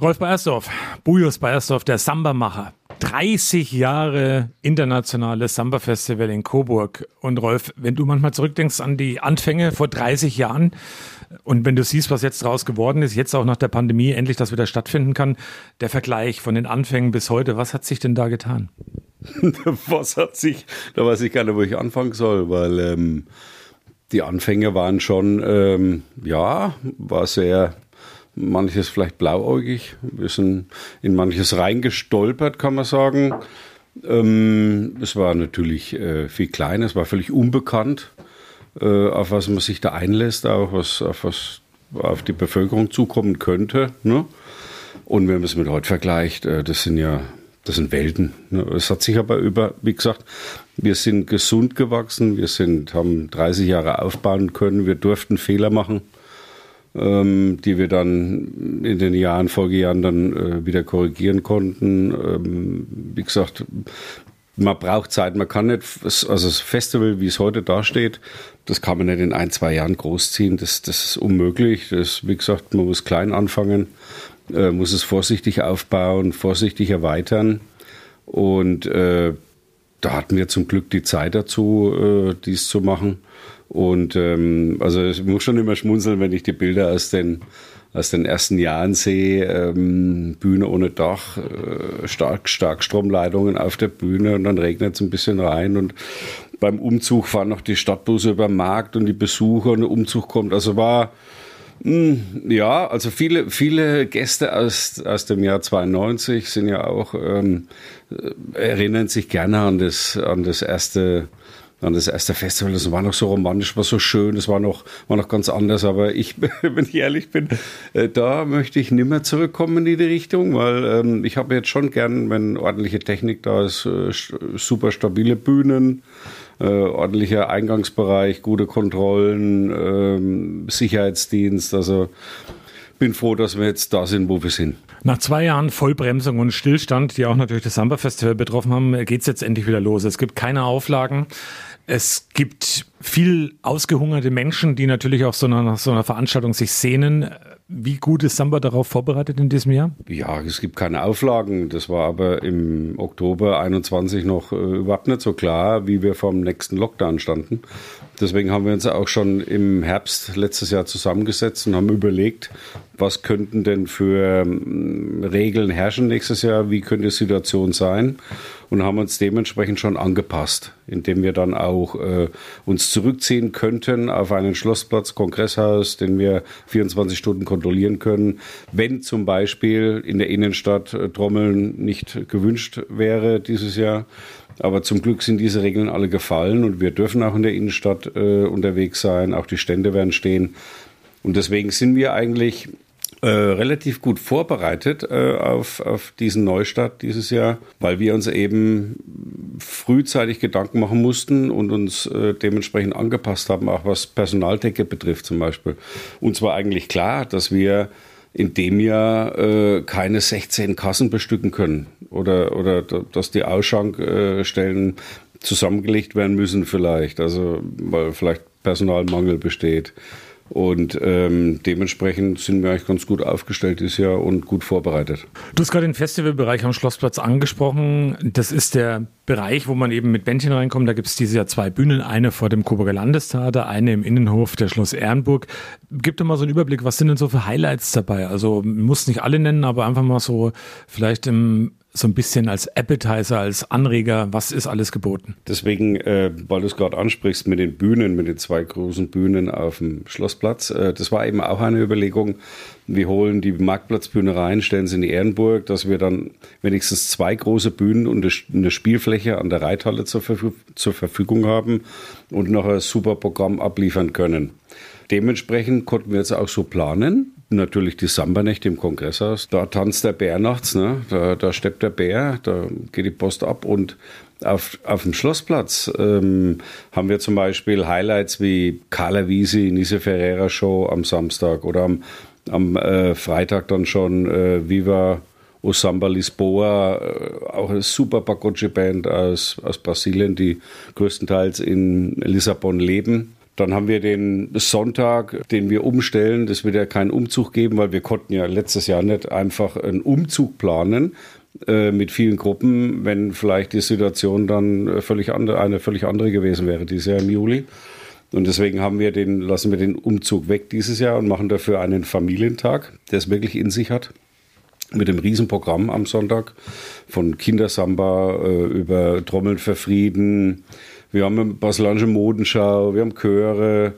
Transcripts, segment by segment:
Rolf Beiersdorf, Bujos Beiersdorf, der Samba-Macher. 30 Jahre internationales Samba-Festival in Coburg. Und Rolf, wenn du manchmal zurückdenkst an die Anfänge vor 30 Jahren und wenn du siehst, was jetzt daraus geworden ist, jetzt auch nach der Pandemie endlich das wieder stattfinden kann, der Vergleich von den Anfängen bis heute, was hat sich denn da getan? was hat sich, da weiß ich gar nicht, wo ich anfangen soll, weil ähm, die Anfänge waren schon, ähm, ja, war sehr manches vielleicht blauäugig. Wir sind in manches reingestolpert, kann man sagen. Ähm, es war natürlich äh, viel kleiner, es war völlig unbekannt, äh, auf was man sich da einlässt, auch was, auf was auf die Bevölkerung zukommen könnte. Ne? Und wenn man es mit heute vergleicht, äh, das sind ja das sind Welten. Ne? Es hat sich aber über, wie gesagt, wir sind gesund gewachsen, wir sind, haben 30 Jahre aufbauen können, wir durften Fehler machen ähm, die wir dann in den Jahren, Folgejahren dann äh, wieder korrigieren konnten. Ähm, wie gesagt, man braucht Zeit, man kann nicht, also das Festival, wie es heute dasteht, das kann man nicht in ein, zwei Jahren großziehen, das, das ist unmöglich. Das, wie gesagt, man muss klein anfangen, äh, muss es vorsichtig aufbauen, vorsichtig erweitern und äh, da hatten wir zum Glück die Zeit dazu, äh, dies zu machen. Und ähm, also ich muss schon immer schmunzeln, wenn ich die Bilder aus den aus den ersten Jahren sehe, ähm, Bühne ohne Dach, äh, stark, stark Stromleitungen auf der Bühne und dann regnet es ein bisschen rein und beim Umzug fahren noch die Stadtbusse über den Markt und die Besucher und der Umzug kommt. Also war, hm, ja, also viele, viele Gäste aus, aus dem Jahr 92 sind ja auch, ähm, äh, erinnern sich gerne an das, an das erste dann das erste Festival, das war noch so romantisch, war so schön, es war noch, war noch ganz anders. Aber ich, wenn ich ehrlich bin, äh, da möchte ich nimmer zurückkommen in die Richtung, weil ähm, ich habe jetzt schon gern, wenn ordentliche Technik da ist, äh, super stabile Bühnen, äh, ordentlicher Eingangsbereich, gute Kontrollen, äh, Sicherheitsdienst. Also bin froh, dass wir jetzt da sind, wo wir sind. Nach zwei Jahren Vollbremsung und Stillstand, die auch natürlich das Samba-Festival betroffen haben, geht es jetzt endlich wieder los. Es gibt keine Auflagen. Es gibt viel ausgehungerte Menschen, die natürlich auf so einer, nach so einer Veranstaltung sich sehnen. Wie gut ist Samba darauf vorbereitet in diesem Jahr? Ja, es gibt keine Auflagen. Das war aber im Oktober 21 noch äh, überhaupt nicht so klar, wie wir vom nächsten Lockdown standen. Deswegen haben wir uns auch schon im Herbst letztes Jahr zusammengesetzt und haben überlegt, was könnten denn für ähm, Regeln herrschen nächstes Jahr, wie könnte die Situation sein und haben uns dementsprechend schon angepasst, indem wir dann auch äh, uns zurückziehen könnten auf einen Schlossplatz, Kongresshaus, den wir 24 Stunden kontrollieren können, wenn zum Beispiel in der Innenstadt äh, Trommeln nicht gewünscht wäre dieses Jahr. Aber zum Glück sind diese Regeln alle gefallen und wir dürfen auch in der Innenstadt äh, unterwegs sein. Auch die Stände werden stehen. Und deswegen sind wir eigentlich äh, relativ gut vorbereitet äh, auf, auf diesen Neustart dieses Jahr, weil wir uns eben frühzeitig Gedanken machen mussten und uns äh, dementsprechend angepasst haben, auch was Personaldecke betrifft zum Beispiel. Uns war eigentlich klar, dass wir in dem Jahr äh, keine 16 Kassen bestücken können oder, oder dass die Ausschankstellen zusammengelegt werden müssen vielleicht, also weil vielleicht Personalmangel besteht. Und ähm, dementsprechend sind wir eigentlich ganz gut aufgestellt dieses Jahr und gut vorbereitet. Du hast gerade den Festivalbereich am Schlossplatz angesprochen. Das ist der Bereich, wo man eben mit Bändchen reinkommt. Da gibt es dieses Jahr zwei Bühnen, eine vor dem Coburger Landestheater, eine im Innenhof der Schloss Ehrenburg. Gib doch mal so einen Überblick, was sind denn so für Highlights dabei? Also muss nicht alle nennen, aber einfach mal so vielleicht im so ein bisschen als Appetizer, als Anreger, was ist alles geboten? Deswegen, äh, weil du es gerade ansprichst mit den Bühnen, mit den zwei großen Bühnen auf dem Schlossplatz, äh, das war eben auch eine Überlegung. Wir holen die Marktplatzbühne rein, stellen sie in die Ehrenburg, dass wir dann wenigstens zwei große Bühnen und eine Spielfläche an der Reithalle zur, Verfüg zur Verfügung haben und noch ein super Programm abliefern können. Dementsprechend konnten wir jetzt auch so planen, natürlich die Samba-Nächte im Kongresshaus. Da tanzt der Bär nachts, ne? da, da steppt der Bär, da geht die Post ab und auf, auf dem Schlossplatz ähm, haben wir zum Beispiel Highlights wie Carla Wiesi, Nise Ferreira Show am Samstag oder am, am äh, Freitag dann schon äh, Viva Osamba Lisboa, äh, auch eine super Pacoche-Band aus, aus Brasilien, die größtenteils in Lissabon leben Dann haben wir den Sonntag, den wir umstellen. Das wird ja keinen Umzug geben, weil wir konnten ja letztes Jahr nicht einfach einen Umzug planen äh, mit vielen Gruppen, wenn vielleicht die Situation dann völlig andere, eine völlig andere gewesen wäre dieses Jahr im Juli. Und deswegen haben wir den, lassen wir den Umzug weg dieses Jahr und machen dafür einen Familientag, der es wirklich in sich hat mit dem Riesenprogramm am Sonntag von Kindersamba äh, über Trommeln für Frieden, wir haben eine brasilianische Modenschau, wir haben Chöre.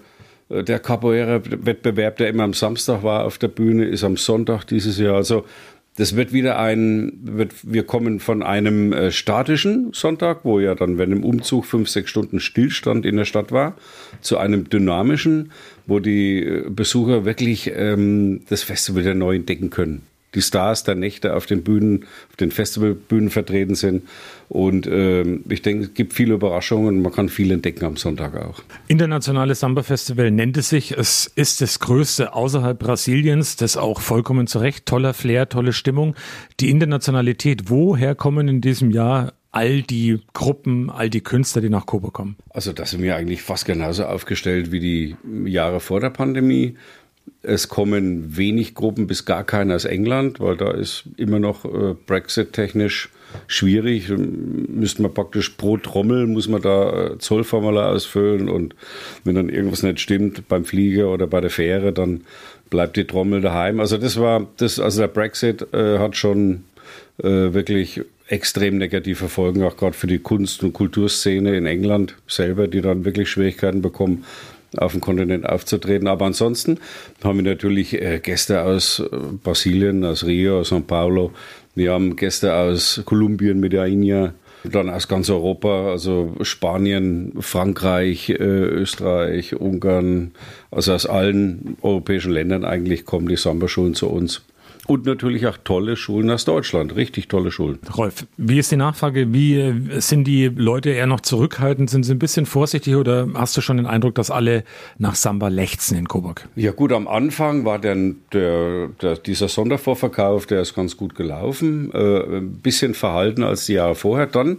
Äh, der Capoeira-Wettbewerb, der immer am Samstag war auf der Bühne, ist am Sonntag dieses Jahr. Also das wird wieder ein, wird, wir kommen von einem äh, statischen Sonntag, wo ja dann, wenn im Umzug fünf, sechs Stunden Stillstand in der Stadt war, zu einem dynamischen, wo die äh, Besucher wirklich ähm, das Festival wieder neu entdecken können die Stars der Nächte auf den Bühnen, auf den Festivalbühnen vertreten sind. Und ähm, ich denke, es gibt viele Überraschungen und man kann viel entdecken am Sonntag auch. Internationales Samba Festival nennt es sich. Es ist das größte außerhalb Brasiliens, das auch vollkommen zu Recht. Toller Flair, tolle Stimmung. Die Internationalität, woher kommen in diesem Jahr all die Gruppen, all die Künstler, die nach Kobe kommen? Also da sind wir eigentlich fast genauso aufgestellt wie die Jahre vor der Pandemie. Es kommen wenig Gruppen bis gar keine aus England, weil da ist immer noch äh, Brexit-technisch schwierig. Müsste man praktisch pro Trommel muss man da äh, Zollformular ausfüllen und wenn dann irgendwas nicht stimmt beim Flieger oder bei der Fähre, dann bleibt die Trommel daheim. Also das war das, also der Brexit äh, hat schon äh, wirklich extrem negative Folgen, auch gerade für die Kunst- und Kulturszene in England selber, die dann wirklich Schwierigkeiten bekommen auf dem Kontinent aufzutreten. Aber ansonsten haben wir natürlich äh, Gäste aus äh, Brasilien, aus Rio, aus São Paulo. Wir haben Gäste aus Kolumbien, Medellin, dann aus ganz Europa, also Spanien, Frankreich, äh, Österreich, Ungarn, also aus allen europäischen Ländern eigentlich kommen die Samba-Schulen zu uns. Und natürlich auch tolle Schulen aus Deutschland, richtig tolle Schulen. Rolf, wie ist die Nachfrage? Wie äh, sind die Leute eher noch zurückhaltend? Sind sie ein bisschen vorsichtig oder hast du schon den Eindruck, dass alle nach Samba lechzen in Coburg? Ja gut, am Anfang war dann der, der, dieser Sondervorverkauf, der ist ganz gut gelaufen. Äh, ein bisschen verhalten als die Jahre vorher. Dann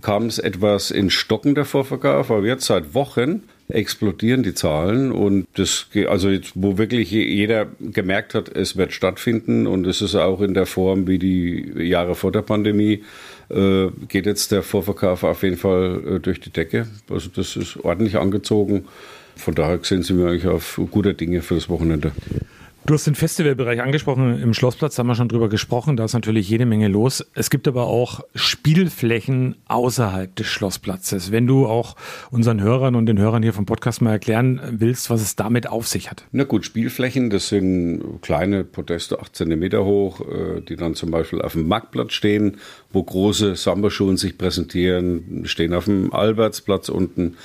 kam es etwas in Stocken der Vorverkauf, aber jetzt seit Wochen explodieren die Zahlen und das, also jetzt, wo wirklich jeder gemerkt hat, es wird stattfinden und es ist auch in der Form wie die Jahre vor der Pandemie, äh, geht jetzt der Vorverkauf auf jeden Fall äh, durch die Decke. Also das ist ordentlich angezogen. Von daher sehen Sie mir eigentlich auf guter Dinge für das Wochenende. Du hast den Festivalbereich angesprochen. Im Schlossplatz haben wir schon drüber gesprochen. Da ist natürlich jede Menge los. Es gibt aber auch Spielflächen außerhalb des Schlossplatzes. Wenn du auch unseren Hörern und den Hörern hier vom Podcast mal erklären willst, was es damit auf sich hat. Na gut, Spielflächen, das sind kleine Podeste, 8 Zentimeter hoch, äh, die dann zum Beispiel auf dem Marktplatz stehen, wo große Samba-Schulen sich präsentieren, stehen auf dem Albertsplatz unten.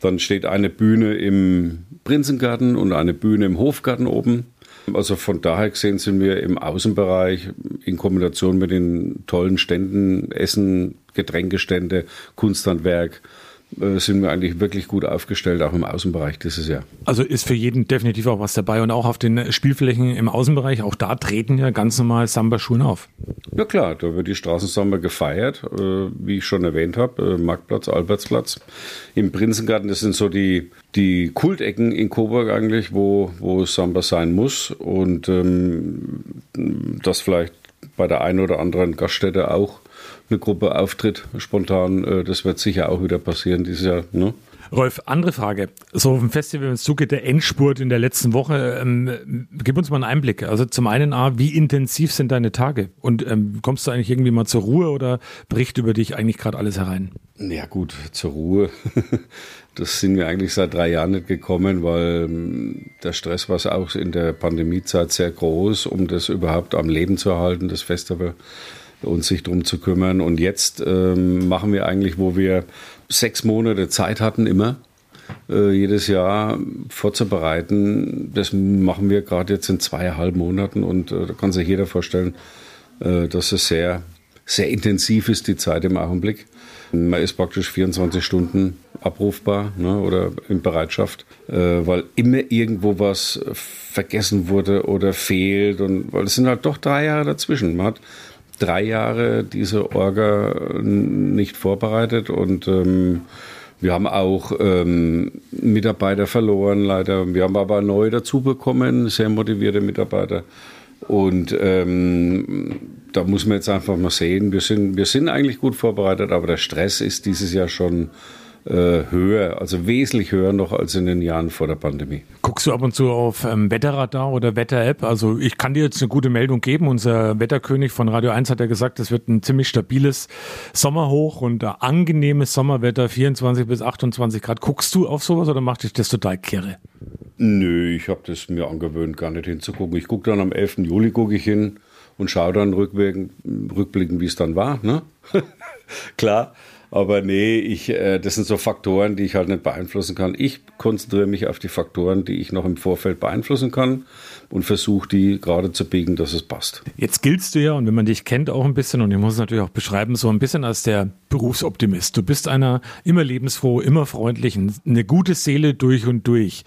Dann steht eine Bühne im Prinzengarten und eine Bühne im Hofgarten oben. Also von daher gesehen sind wir im Außenbereich in Kombination mit den tollen Ständen, Essen, Getränkestände, Kunsthandwerk, sind wir eigentlich wirklich gut aufgestellt, auch im Außenbereich dieses Jahr. Also ist für jeden definitiv auch was dabei und auch auf den Spielflächen im Außenbereich, auch da treten ja ganz normal Samba-Schulen auf. Ja klar, da wird die Straßensamba gefeiert, äh, wie ich schon erwähnt habe, äh, Marktplatz, Albertsplatz. Im Prinzengarten, das sind so die, die Kultecken in Coburg eigentlich, wo, wo Samba sein muss und ähm, das vielleicht bei der einen oder anderen Gaststätte auch eine Gruppe auftritt, spontan. Äh, das wird sicher auch wieder passieren dieses Jahr. Ne? Rolf, andere Frage. So auf dem Festival im Zuge der Endspurt in der letzten Woche, ähm, gib uns mal einen Einblick. Also zum einen, A, wie intensiv sind deine Tage? Und ähm, kommst du eigentlich irgendwie mal zur Ruhe oder bricht über dich eigentlich gerade alles herein? Ja gut, zur Ruhe. Das sind wir eigentlich seit drei Jahren nicht gekommen, weil ähm, der Stress war auch in der Pandemiezeit sehr groß, um das überhaupt am Leben zu erhalten, das Festival uns sich darum zu kümmern. Und jetzt ähm, machen wir eigentlich, wo wir sechs Monate Zeit hatten, immer äh, jedes Jahr vorzubereiten. Das machen wir gerade jetzt in zweieinhalb Monaten und äh, da kann sich jeder vorstellen, äh, dass es sehr, sehr intensiv ist, die Zeit im Augenblick. Man ist praktisch 24 Stunden abrufbar ne, oder in Bereitschaft, äh, weil immer irgendwo was vergessen wurde oder fehlt. Und weil es sind halt doch drei Jahre dazwischen. Man hat drei Jahre diese Orga nicht vorbereitet und ähm, Wir haben auch ähm, Mitarbeiter verloren, leider. Wir haben aber neu dazu bekommen, sehr motivierte Mitarbeiter. Und ähm, da muss man jetzt einfach mal sehen, wir sind, wir sind eigentlich gut vorbereitet, aber der Stress ist dieses Jahr schon höher, also wesentlich höher noch als in den Jahren vor der Pandemie. Guckst du ab und zu auf ähm, Wetterradar oder Wetter-App? Also ich kann dir jetzt eine gute Meldung geben. Unser Wetterkönig von Radio 1 hat ja gesagt, es wird ein ziemlich stabiles Sommerhoch und äh, angenehmes Sommerwetter, 24 bis 28 Grad. Guckst du auf sowas oder macht dich das total kirre? Nö, ich habe das mir angewöhnt, gar nicht hinzugucken. Ich gucke dann am 11. Juli gucke ich hin und schaue dann rückblickend, wie es dann war. Ne? Klar, aber nee, ich, äh, das sind so Faktoren, die ich halt nicht beeinflussen kann. Ich konzentriere mich auf die Faktoren, die ich noch im Vorfeld beeinflussen kann und versuche die gerade zu biegen, dass es passt. Jetzt giltst du ja, und wenn man dich kennt, auch ein bisschen, und ich muss es natürlich auch beschreiben, so ein bisschen als der Berufsoptimist. Du bist einer immer lebensfroh, immer freundlich, eine gute Seele durch und durch.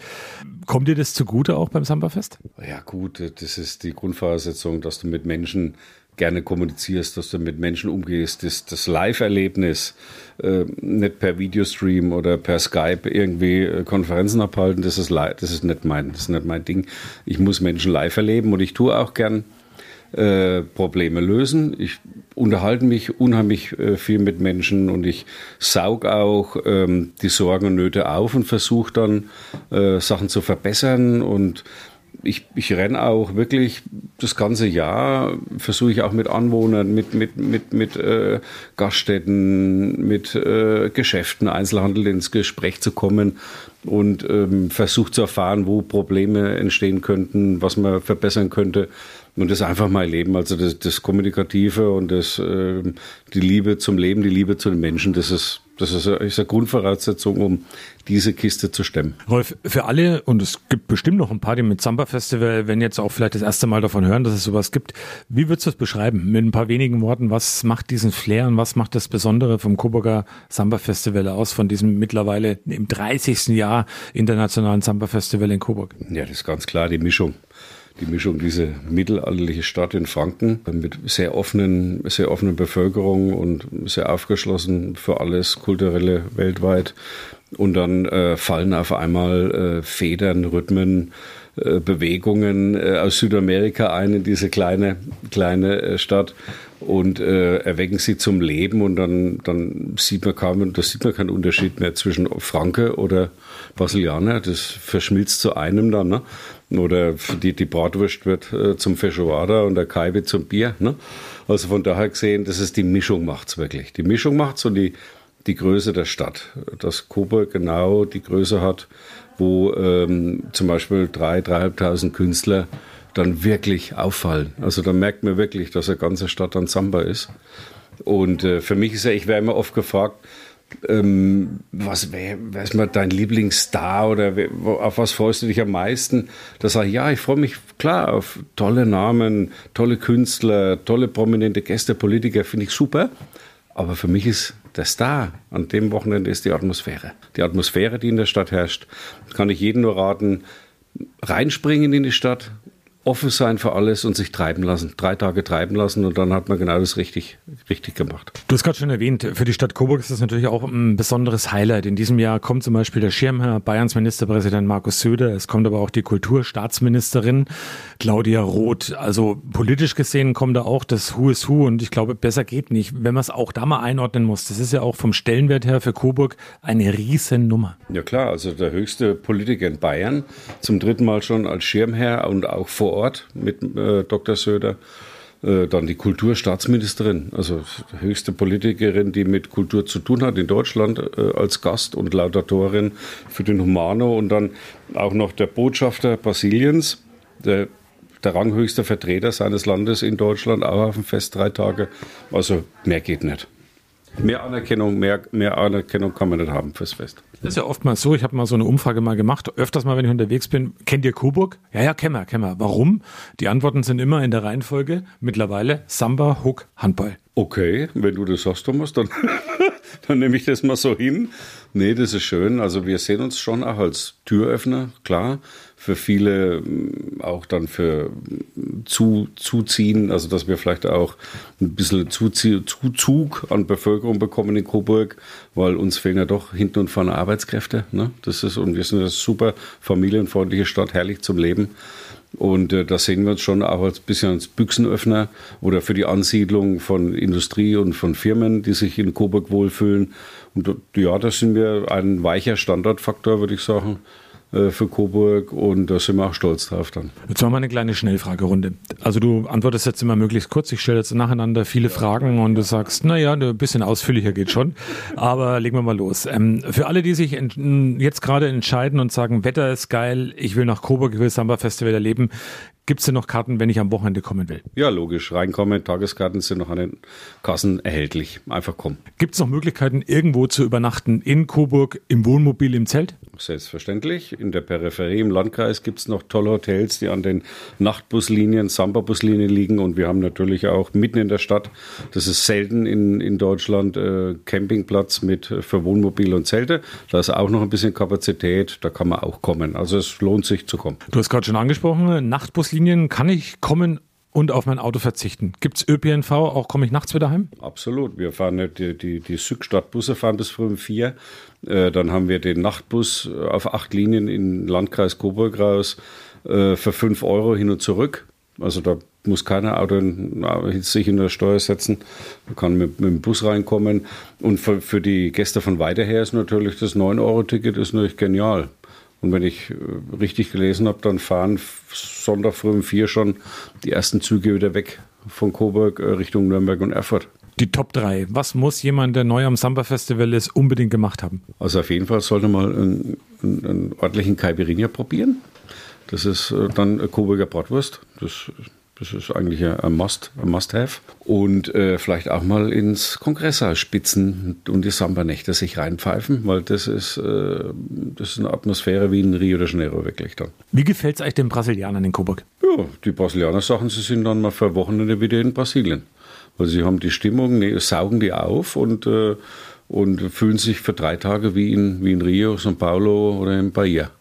Kommt dir das zugute auch beim Samba-Fest? Ja, gut, das ist die Grundvoraussetzung, dass du mit Menschen gerne kommunizierst, dass du mit Menschen umgehst, das, das Live-Erlebnis, äh, nicht per Videostream oder per Skype irgendwie äh, Konferenzen abhalten, das ist, das ist nicht mein, das ist nicht mein Ding. Ich muss Menschen live erleben und ich tue auch gern äh, Probleme lösen. Ich unterhalte mich unheimlich äh, viel mit Menschen und ich saug auch ähm, die Sorgen und Nöte auf und versuche dann äh, Sachen zu verbessern und ich, ich renne auch wirklich das ganze Jahr, versuche ich auch mit Anwohnern, mit, mit, mit, mit äh, Gaststätten, mit äh, Geschäften, Einzelhandel ins Gespräch zu kommen und ähm, versuche zu erfahren, wo Probleme entstehen könnten, was man verbessern könnte und das einfach mal leben. Also das, das Kommunikative und das, äh, die Liebe zum Leben, die Liebe zu den Menschen, das ist, das ist eine, ist eine Grundvoraussetzung, um diese Kiste zu stemmen. Rolf, für alle, und es gibt bestimmt noch ein paar, die mit Samba Festival, wenn jetzt auch vielleicht das erste Mal davon hören, dass es sowas gibt, wie würdest du es beschreiben? Mit ein paar wenigen Worten, was macht diesen Flair und was macht das Besondere vom Coburger Samba Festival aus, von diesem mittlerweile im 30. Jahr internationalen Samba Festival in Coburg? Ja, das ist ganz klar die Mischung die Mischung, diese mittelalterliche Stadt in Franken mit sehr offenen, sehr offenen Bevölkerung und sehr aufgeschlossen für alles kulturelle weltweit. Und dann äh, fallen auf einmal äh, Federn, Rhythmen, Bewegungen äh, aus Südamerika ein in diese kleine, kleine äh, Stadt und äh, erwecken sie zum Leben und dann, dann sieht man kaum, da sieht man keinen Unterschied mehr zwischen Franke oder Brasilianer. Das verschmilzt zu einem dann. Ne? Oder die, die Bratwurst wird äh, zum Feijoada und der Kaibe zum Bier. Ne? Also von daher gesehen, das ist die Mischung macht's wirklich. Die Mischung macht's und die, die Größe der Stadt. Dass Coburg genau die Größe hat, wo ähm, zum Beispiel drei, dreieinhalbtausend Künstler dann wirklich auffallen. Also da merkt man wirklich, dass eine ganze Stadt ein Samba ist. Und äh, für mich ist ja, ich werde immer oft gefragt, ähm, was wäre wär dein Lieblingsstar oder auf was freust du dich am meisten? Da sage ich, ja, ich freue mich klar auf tolle Namen, tolle Künstler, tolle prominente Gäste, Politiker, finde ich super. Aber für mich ist der Star an dem Wochenende ist die Atmosphäre. Die Atmosphäre, die in der Stadt herrscht, kann ich jedem nur raten, reinspringen in die Stadt, offen sein für alles und sich treiben lassen. Drei Tage treiben lassen und dann hat man genau das richtig, richtig gemacht. Du hast gerade schon erwähnt, für die Stadt Coburg ist das natürlich auch ein besonderes Highlight. In diesem Jahr kommt zum Beispiel der Schirmherr, Bayerns Ministerpräsident Markus Söder. Es kommt aber auch die Kulturstaatsministerin Claudia Roth. Also politisch gesehen kommt da auch das Who is Who und ich glaube, besser geht nicht, wenn man es auch da mal einordnen muss. Das ist ja auch vom Stellenwert her für Coburg eine Riesennummer. Ja klar, also der höchste Politiker in Bayern, zum dritten Mal schon als Schirmherr und auch vor Ort mit äh, Dr. Söder. Äh, dann die Kulturstaatsministerin, also höchste Politikerin, die mit Kultur zu tun hat in Deutschland äh, als Gast und Laudatorin für den Humano und dann auch noch der Botschafter Brasiliens, der, der ranghöchste Vertreter seines Landes in Deutschland, auch auf dem Fest drei Tage. Also mehr geht nicht. Mehr Anerkennung, mehr, mehr Anerkennung kann man nicht haben fürs Fest. Das ist ja oftmals so, ich habe mal so eine Umfrage mal gemacht, öfters mal, wenn ich unterwegs bin, kennt ihr Coburg? Ja, ja, kennen wir, kennen wir. Warum? Die Antworten sind immer in der Reihenfolge mittlerweile Samba, Hook, Handball. Okay, wenn du das sagst, Thomas, dann, dann nehme ich das mal so hin. Nee, das ist schön. Also wir sehen uns schon auch als Türöffner, klar, für viele mm, auch dann für zu, Zuziehen, also dass wir vielleicht auch ein bisschen Zuzug an Bevölkerung bekommen in Coburg, weil uns fehlen ja doch hinten und vorne Arbeitskräfte. Ne? Das ist, und wir sind eine super familienfreundliche Stadt, herrlich zum Leben. Und äh, da sehen wir uns schon auch als bisschen als Büchsenöffner oder für die Ansiedlung von Industrie und von Firmen, die sich in Coburg wohlfühlen. Und ja, da sind wir ein weicher Standortfaktor, würde ich sagen. Äh, für Coburg und da sind wir auch stolz drauf dann. Jetzt machen wir eine kleine Schnellfragerunde. Also du antwortest jetzt immer möglichst kurz. Ich stelle jetzt nacheinander viele Fragen und du sagst, naja, ein bisschen ausführlicher geht schon. Aber legen wir mal los. Ähm, für alle, die sich jetzt gerade entscheiden und sagen, Wetter ist geil, ich will nach Coburg, ich will Samba Festival erleben, Gibt es denn noch Karten, wenn ich am Wochenende kommen will? Ja, logisch. Reinkommen, Tageskarten sind noch an den Kassen erhältlich. Einfach kommen. Gibt es noch Möglichkeiten, irgendwo zu übernachten in Coburg, im Wohnmobil, im Zelt? Selbstverständlich. In der Peripherie im Landkreis gibt es noch tolle Hotels, die an den Nachtbuslinien, Samba-Buslinien liegen. Und wir haben natürlich auch mitten in der Stadt, das ist selten in, in Deutschland, äh, Campingplatz mit äh, für Wohnmobil und Zelte. Da ist auch noch ein bisschen Kapazität, da kann man auch kommen. Also es lohnt sich zu kommen. Du hast gerade schon angesprochen, Nachtbuslinien Linien kann ich kommen und auf mein Auto verzichten. Gibt es ÖPNV, auch komme ich nachts wieder heim? Absolut. Wir fahren die, die, die Südstadtbusse fahren bis früh um vier. Äh, dann haben wir den Nachtbus auf acht Linien in Landkreis Coburg raus äh, für fünf Euro hin und zurück. Also da muss keiner Auto sich in der Steuer setzen, man kann mit, mit, dem Bus reinkommen. Und für, für die Gäste von weiter her ist natürlich das 9-Euro-Ticket natürlich genial. Und wenn ich äh, richtig gelesen habe, dann fahren Sonntag früh um vier schon die ersten Züge wieder weg von Coburg äh, Richtung Nürnberg und Erfurt. Die Top 3. Was muss jemand, der neu am Samba Festival ist, unbedingt gemacht haben? Also auf jeden Fall sollte man einen, einen, einen ordentlichen Caipirinha probieren. Das ist äh, dann Coburger Bratwurst. Das das ist eigentlich ein Must, ein Must-Have. Und äh, vielleicht auch mal ins Kongresssaal spitzen und die Samba-Nächte sich reinpfeifen, weil das ist, äh, das ist eine Atmosphäre wie in Rio de Janeiro wirklich dann. Wie gefällt es euch den Brasilianern in Coburg? Ja, die Brasilianer sagen, sie sind dann mal für Wochenende wieder in Brasilien. Weil sie haben die Stimmung, ne, saugen die auf und äh, und fühlen sich für drei Tage wie in, wie in Rio, São Paulo oder in Bahia.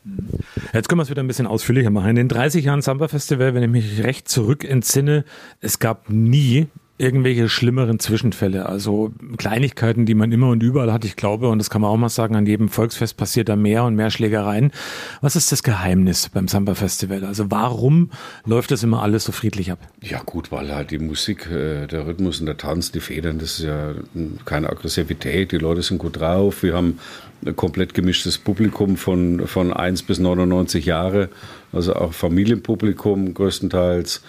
Jetzt können wir es wieder ein bisschen ausführlicher machen. In den 30 Jahren Samba Festival, wenn ich mich recht zurück entsinne, es gab nie irgendwelche schlimmeren Zwischenfälle, also Kleinigkeiten, die man immer und überall hat. Ich glaube, und das kann man auch mal sagen, an jedem Volksfest passiert da mehr und mehr Schlägereien. Was ist das Geheimnis beim Samba Festival? Also warum läuft das immer alles so friedlich ab? Ja gut, weil halt die Musik, äh, der Rhythmus und der Tanz, die Federn, das ist ja keine Aggressivität. Die Leute sind gut drauf. Wir haben ein komplett gemischtes Publikum von, von 1 bis 99 Jahre also auch Familienpublikum größtenteils.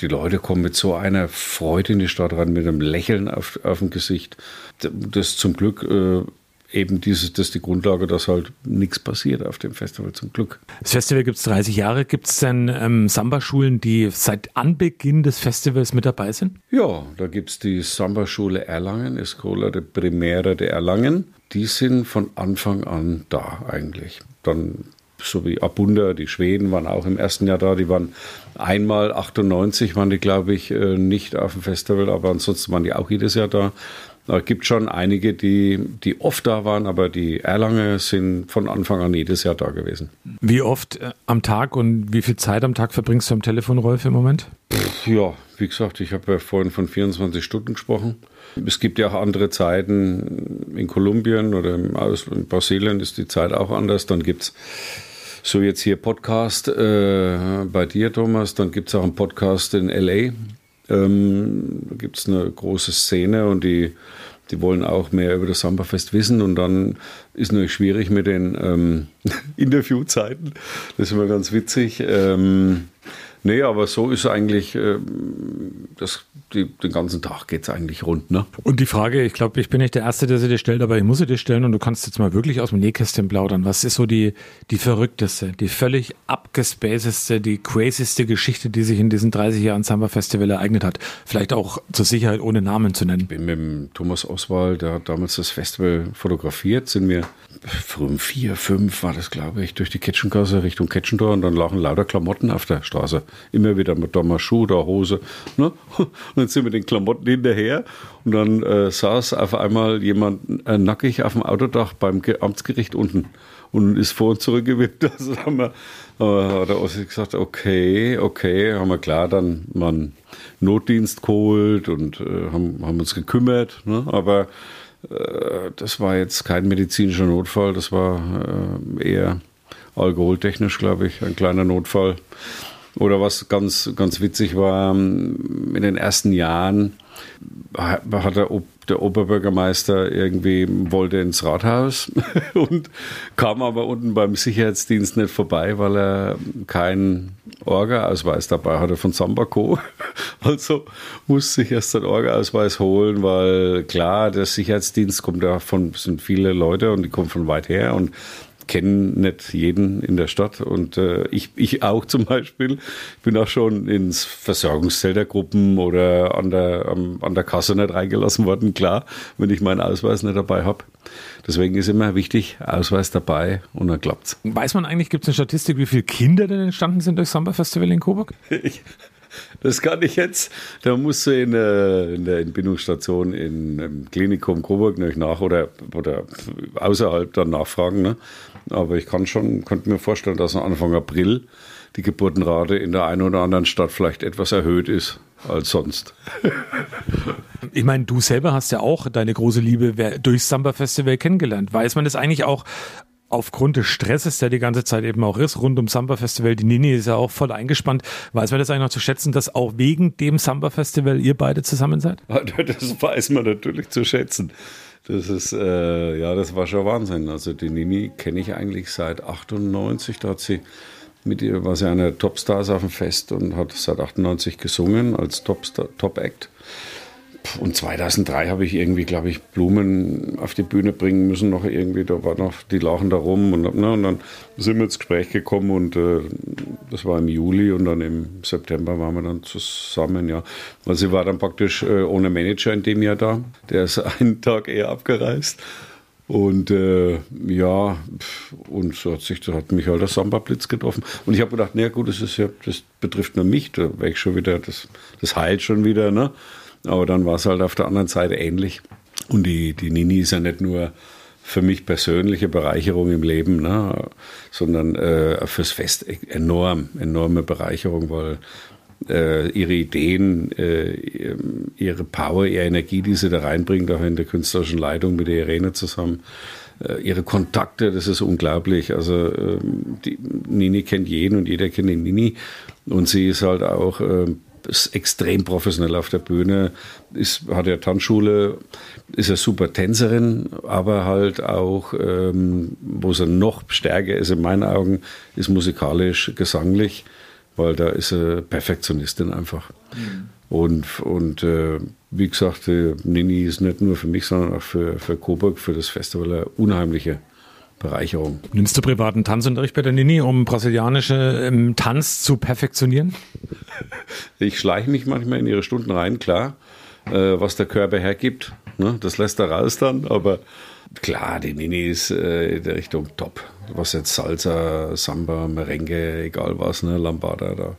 Die Leute kommen mit so einer Freude in die Stadt rein, mit einem Lächeln auf, auf dem Gesicht. Das zum Glück äh, eben dieses, das ist die Grundlage, dass halt nichts passiert auf dem Festival, zum Glück. Das Festival gibt es 30 Jahre. Gibt es denn ähm, Samba-Schulen, die seit Anbeginn des Festivals mit dabei sind? Ja, da gibt es die Samba-Schule Erlangen, Escola de Primera de Erlangen. Die sind von Anfang an da eigentlich. Dann so wie Abunda, die Schweden waren auch im ersten Jahr da. Die waren einmal 98, waren die, glaube ich, äh, nicht auf dem Festival, aber ansonsten waren die auch jedes Jahr da. Es gibt schon einige, die, die oft da waren, aber die Erlange sind von Anfang an jedes Jahr da gewesen. Wie oft äh, am Tag und wie viel Zeit am Tag verbringst du am Telefon, Rolf, im Moment? Pff, ja, wie gesagt, ich habe ja vorhin von 24 Stunden gesprochen. Es gibt ja auch andere Zeiten in Kolumbien oder in Brasilien ist die Zeit auch anders. Dann gibt es so jetzt hier Podcast äh, bei dir, Thomas, dann gibt es auch einen Podcast in LA. Ähm, da gibt es eine große Szene und die, die wollen auch mehr über das Samba-Fest wissen und dann ist natürlich schwierig mit den ähm, Interviewzeiten. Das ist immer ganz witzig. Ähm, Nee, aber so ist eigentlich, äh, das, die, den ganzen Tag geht es eigentlich rund. Ne? Und die Frage, ich glaube, ich bin nicht der Erste, der sie dir stellt, aber ich muss sie dir stellen und du kannst jetzt mal wirklich aus dem Nähkästchen plaudern. Was ist so die, die verrückteste, die völlig abgespacedeste, die crazyste Geschichte, die sich in diesen 30 Jahren Samba Festival ereignet hat? Vielleicht auch zur Sicherheit ohne Namen zu nennen. Ich bin mit dem Thomas Oswald, der hat damals das Festival fotografiert, sind wir früh um vier, fünf war das, glaube ich, durch die Ketchengasse Richtung Ketchendor und dann lagen lauter Klamotten auf der Straße. Immer wieder mit mal Schuh, da Hose. Ne? Und dann sind wir den Klamotten hinterher und dann äh, saß auf einmal jemand äh, nackig auf dem Autodach beim Amtsgericht unten und ist vor und zurück gewippt. Also haben wir, äh, hat der Ossi gesagt, okay, okay, haben wir klar dann mal Notdienst geholt und äh, haben, haben uns gekümmert. Ne? Aber äh, das war jetzt kein medizinischer Notfall, das war äh, eher alkoholtechnisch, glaube ich, ein kleiner Notfall. Oder was ganz, ganz witzig war, ähm, in den ersten Jahren hat der, der Oberbürgermeister irgendwie wollte ins Rathaus und kam aber unten beim Sicherheitsdienst nicht vorbei, weil er keinen Orga-Ausweis dabei hatte von Sambaco. Also musste sich erst den Orga-Ausweis holen, weil klar, der Sicherheitsdienst kommt da von, sind viele Leute und die kommen von weit her und kennen nicht jeden in der Stadt und äh, ich, ich auch zum Beispiel. Ich bin auch schon ins Versorgungszelt der Gruppen oder an der, um, an der Kasse nicht reingelassen worden, klar, wenn ich meinen Ausweis nicht dabei habe. Deswegen ist immer wichtig, Ausweis dabei und dann klappt's. Weiß man eigentlich, gibt es eine Statistik, wie viele Kinder denn entstanden sind durch Samba Festival in Coburg? Ich, das kann ich jetzt. Da musst du in, in der Entbindungsstation in, im Klinikum Coburg nach oder, oder außerhalb dann nachfragen. Ne? Aber ich kann schon, könnte mir vorstellen, dass Anfang April die Geburtenrate in der einen oder anderen Stadt vielleicht etwas erhöht ist als sonst. Ich meine, du selber hast ja auch deine große Liebe durch Samba Festival kennengelernt. Weiß man das eigentlich auch aufgrund des Stresses, der die ganze Zeit eben auch ist, rund um Samba Festival, die Nini ist ja auch voll eingespannt. Weiß man das eigentlich noch zu schätzen, dass auch wegen dem Samba Festival ihr beide zusammen seid? Das weiß man natürlich zu schätzen. Das ist, äh, ja, das war schon Wahnsinn. Also die Nini kenne ich eigentlich seit 98. Da hat sie mit ihr, war sie eine Topstars auf dem Fest und hat seit 98 gesungen als Top-Act. Top act und 2003 habe ich irgendwie, glaube ich, Blumen auf die Bühne bringen müssen, noch irgendwie, da war noch, die lachen da rum und, ne, und dann sind wir ins Gespräch gekommen und äh, das war im Juli und dann im September waren wir dann zusammen, ja. Also sie war dann praktisch äh, ohne Manager in dem Jahr da, der ist einen Tag eher abgereist. Und äh, ja, und so hat sich, da hat mich halt der Samba-Blitz getroffen. Und ich habe gedacht, na gut, das ist ja, das betrifft nur mich, da wäre ich schon wieder, das, das heilt schon wieder, ne? Aber dann war es halt auf der anderen Seite ähnlich. Und die, die Nini ist ja nicht nur für mich persönliche Bereicherung im Leben, ne, sondern äh, fürs Fest enorm, enorme Bereicherung, weil äh, ihre Ideen, äh, ihre Power, ihre Energie, die sie da reinbringt, auch in der künstlerischen Leitung mit der Irene zusammen, äh, ihre Kontakte, das ist unglaublich. Also ähm, die Nini kennt jeden und jeder kennt die Nini und sie ist halt auch ähm, ist extrem professionell auf der Bühne, ist, hat ja Tanzschule, ist eine super Tänzerin, aber halt auch, ähm, wo sie noch stärker ist in meinen Augen, ist musikalisch, gesanglich, weil da ist sie Perfektionistin einfach. Mhm. Und, und äh, wie gesagt, Nini ist nicht nur für mich, sondern auch für, für Coburg, für das Festival eine unheimliche Bereicherung. Nimmst du privaten Tanzunterricht bei der Nini, um brasilianische ähm, Tanz zu perfektionieren? Ich schleiche mich manchmal in ihre Stunden rein, klar, äh, was der Körper hergibt. Ne? Das lässt er raus dann, aber klar, die Nini ist äh, in der Richtung top. Was jetzt Salsa, Samba, Merengue, egal was, ne? Lambada, da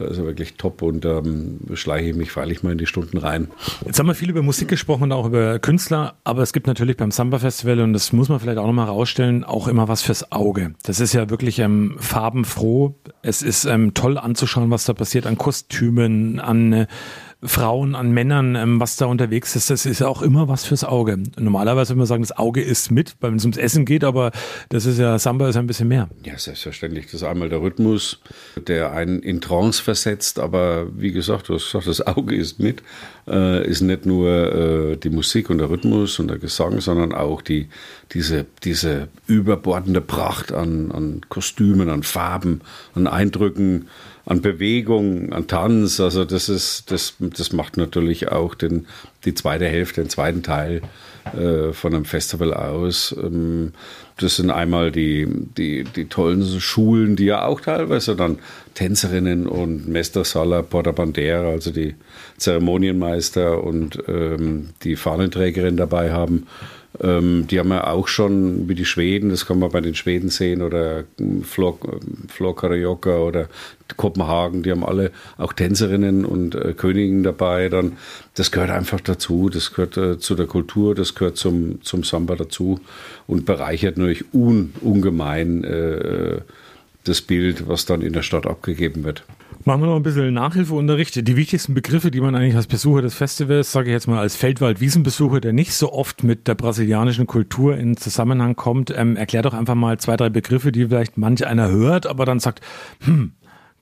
da ist er wirklich top und ähm, schleiche ich mich freilich mal in die Stunden rein. Jetzt haben wir viel über Musik gesprochen und auch über Künstler, aber es gibt natürlich beim Samba Festival und das muss man vielleicht auch nochmal rausstellen, auch immer was fürs Auge. Das ist ja wirklich ähm, farbenfroh. Es ist ähm, toll anzuschauen, was da passiert an Kostümen, an äh, Frauen, an Männern, ähm, was da unterwegs ist, das ist ja auch immer was fürs Auge. Normalerweise würde man sagen, das Auge ist mit, wenn es ums Essen geht, aber das ist ja, Samba ist ein bisschen mehr. Ja, selbstverständlich. Das ist einmal der Rhythmus, der einen in Trance versetzt, aber wie gesagt, du hast gesagt, das Auge ist mit, äh, ist nicht nur äh, die Musik und der Rhythmus und der Gesang, sondern auch die, diese, diese überbordende Pracht an, an Kostümen, an Farben, an Eindrücken, an Bewegung, an Tanz. Also das ist, das, das macht natürlich auch den, die zweite Hälfte, den zweiten Teil äh, von einem Festival aus. Ähm, das sind einmal die, die, die tollen Schulen, die ja auch teilweise dann Tänzerinnen und Mester Sala Porta Bandera, also die Zeremonienmeister und ähm, die Fahnenträgerin dabei haben. Ähm, die haben ja auch schon wie die Schweden, das kann man bei den Schweden sehen, oder Flor, Flor Karaoke oder Kopenhagen, die haben alle auch Tänzerinnen und äh, Königinnen dabei. Dann, das gehört einfach dazu, das gehört äh, zu der Kultur, das gehört zum, zum Samba dazu und bereichert natürlich un, ungemein äh, das Bild, was dann in der Stadt abgegeben wird. Machen wir noch ein bisschen Nachhilfeunterricht. Die wichtigsten Begriffe, die man eigentlich als Besucher des Festivals, sage ich jetzt mal als Feldwald-Wiesenbesucher, der nicht so oft mit der brasilianischen Kultur in Zusammenhang kommt, ähm, erklär doch einfach mal zwei, drei Begriffe, die vielleicht manch einer hört, aber dann sagt, hm,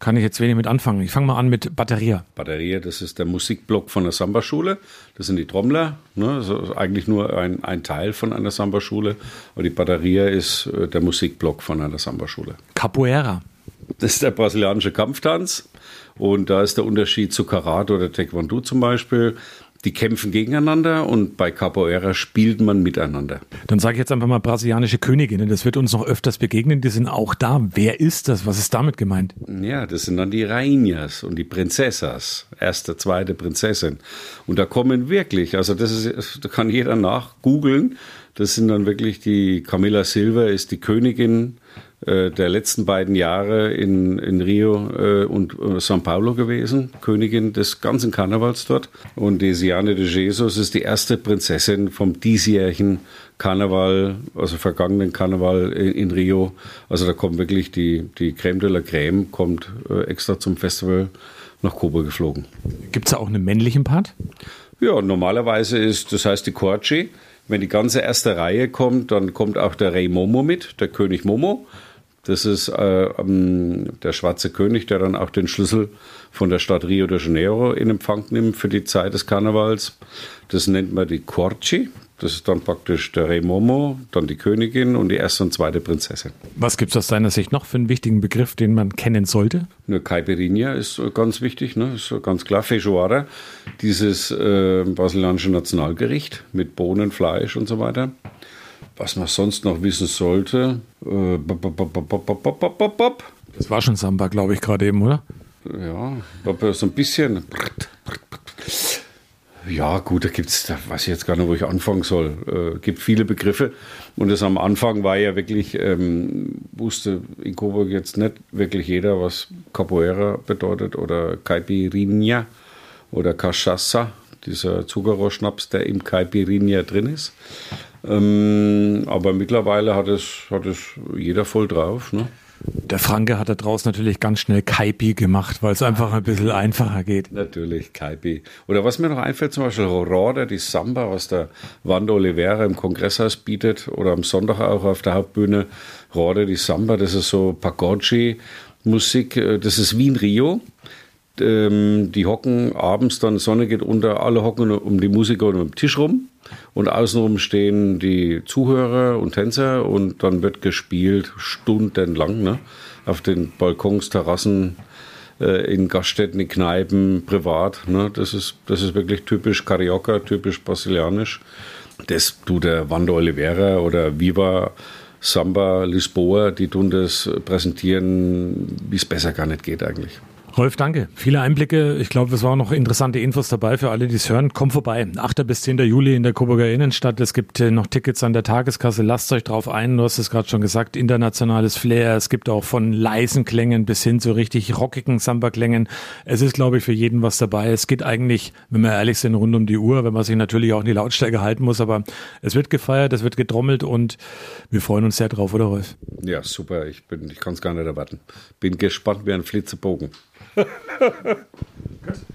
kann ich jetzt wenig mit anfangen. Ich fange mal an mit Batteria. Batteria, das ist der Musikblock von der Samba-Schule. Das sind die Trommler. Ne? Das ist eigentlich nur ein, ein Teil von einer Samba-Schule. Aber die Batteria ist äh, der Musikblock von einer Samba-Schule. Capoeira. Das ist der brasilianische Kampftanz. Und da ist der Unterschied zu Karate oder Taekwondo zum Beispiel. Die kämpfen gegeneinander und bei Capoeira spielt man miteinander. Dann sage ich jetzt einfach mal brasilianische Königinnen. Das wird uns noch öfters begegnen. Die sind auch da. Wer ist das? Was ist damit gemeint? Ja, das sind dann die Rainhas und die Prinzessas. Erste, zweite Prinzessin. Und da kommen wirklich, also das ist, da kann jeder nachgoogeln. Das sind dann wirklich die Camilla Silva ist die Königin der letzten beiden Jahre in, in Rio äh, und äh, São Paulo gewesen, Königin des ganzen Karnevals dort. Und die Siane de Jesus ist die erste Prinzessin vom diesjährigen Karneval, also vergangenen Karneval in, in, Rio. Also da kommt wirklich die, die Crème de la Crème, kommt äh, extra zum Festival nach Kuba geflogen. Gibt es da auch einen männlichen Part? Ja, normalerweise ist, das heißt die Corci. Wenn die ganze erste Reihe kommt, dann kommt auch der Rey Momo mit, der König Momo. Das ist äh, ähm, der schwarze König, der dann auch den Schlüssel von der Stadt Rio de Janeiro in Empfang nimmt für die Zeit des Karnevals. Das nennt man die Corci. Das ist dann praktisch der Rey Momo, dann die Königin und die erste und zweite Prinzessin. Was gibt es aus deiner Sicht noch für einen wichtigen Begriff, den man kennen sollte? Eine Caipirinha ist ganz wichtig, ne? ist ganz klar. Feijoada, dieses äh, brasilianische Nationalgericht mit Bohnen, Fleisch und so weiter. Was man sonst noch wissen sollte. Äh, das war schon Samba, glaube ich, gerade eben, oder? Ja, so ein bisschen. Ja, gut, da gibt es, da weiß ich jetzt gar nicht, wo ich anfangen soll. Äh, gibt viele Begriffe. Und das am Anfang war ja wirklich, ähm, wusste in Coburg jetzt nicht wirklich jeder, was Capoeira bedeutet oder Caipirinha oder Cachaça, dieser Zuckerrohrschnaps, der im Caipirinha drin ist. Ähm, aber mittlerweile hat es, hat es jeder voll drauf. Ne? Der Franke hat da draußen natürlich ganz schnell Kaipi gemacht, weil es einfach ein bisschen einfacher geht. Natürlich, Kaipi. Oder was mir noch einfällt, zum Beispiel Roda, die Samba, was der Wando Oliveira im Kongresshaus bietet oder am Sonntag auch auf der Hauptbühne. Roda, die Samba, das ist so Pagoggi-Musik, äh, das ist wie in Rio ähm, die hocken abends, dann Sonne geht unter, alle hocken um die Musiker und um den Tisch rum und außenrum stehen die Zuhörer und Tänzer und dann wird gespielt stundenlang ne? auf den Balkons, Terrassen, äh, in Gaststätten, in Kneipen, privat. Ne? Das, ist, das ist wirklich typisch Carioca, typisch brasilianisch. Das tut der Wando Oliveira oder Viva Samba Lisboa, die tun das präsentieren, wie es besser gar nicht geht eigentlich. Rolf, danke. Viele Einblicke. Ich glaube, es waren noch interessante Infos dabei für alle, die es hören. Kommt vorbei. 8. bis 10. Juli in der Coburger Innenstadt. Es gibt äh, noch Tickets an der Tageskasse. Lasst euch drauf ein. Du hast es gerade schon gesagt. Internationales Flair. Es gibt auch von leisen Klängen bis hin zu richtig rockigen Samba-Klängen. Es ist, glaube ich, für jeden was dabei. Es geht eigentlich, wenn wir ehrlich sind, rund um die Uhr, wenn man sich natürlich auch in die Lautstärke halten muss. Aber es wird gefeiert, es wird getrommelt und wir freuen uns sehr drauf, oder Rolf? Ja, super. Ich, bin, ich kann es gar nicht erwarten. Bin gespannt wie ein Flitzebogen. Good.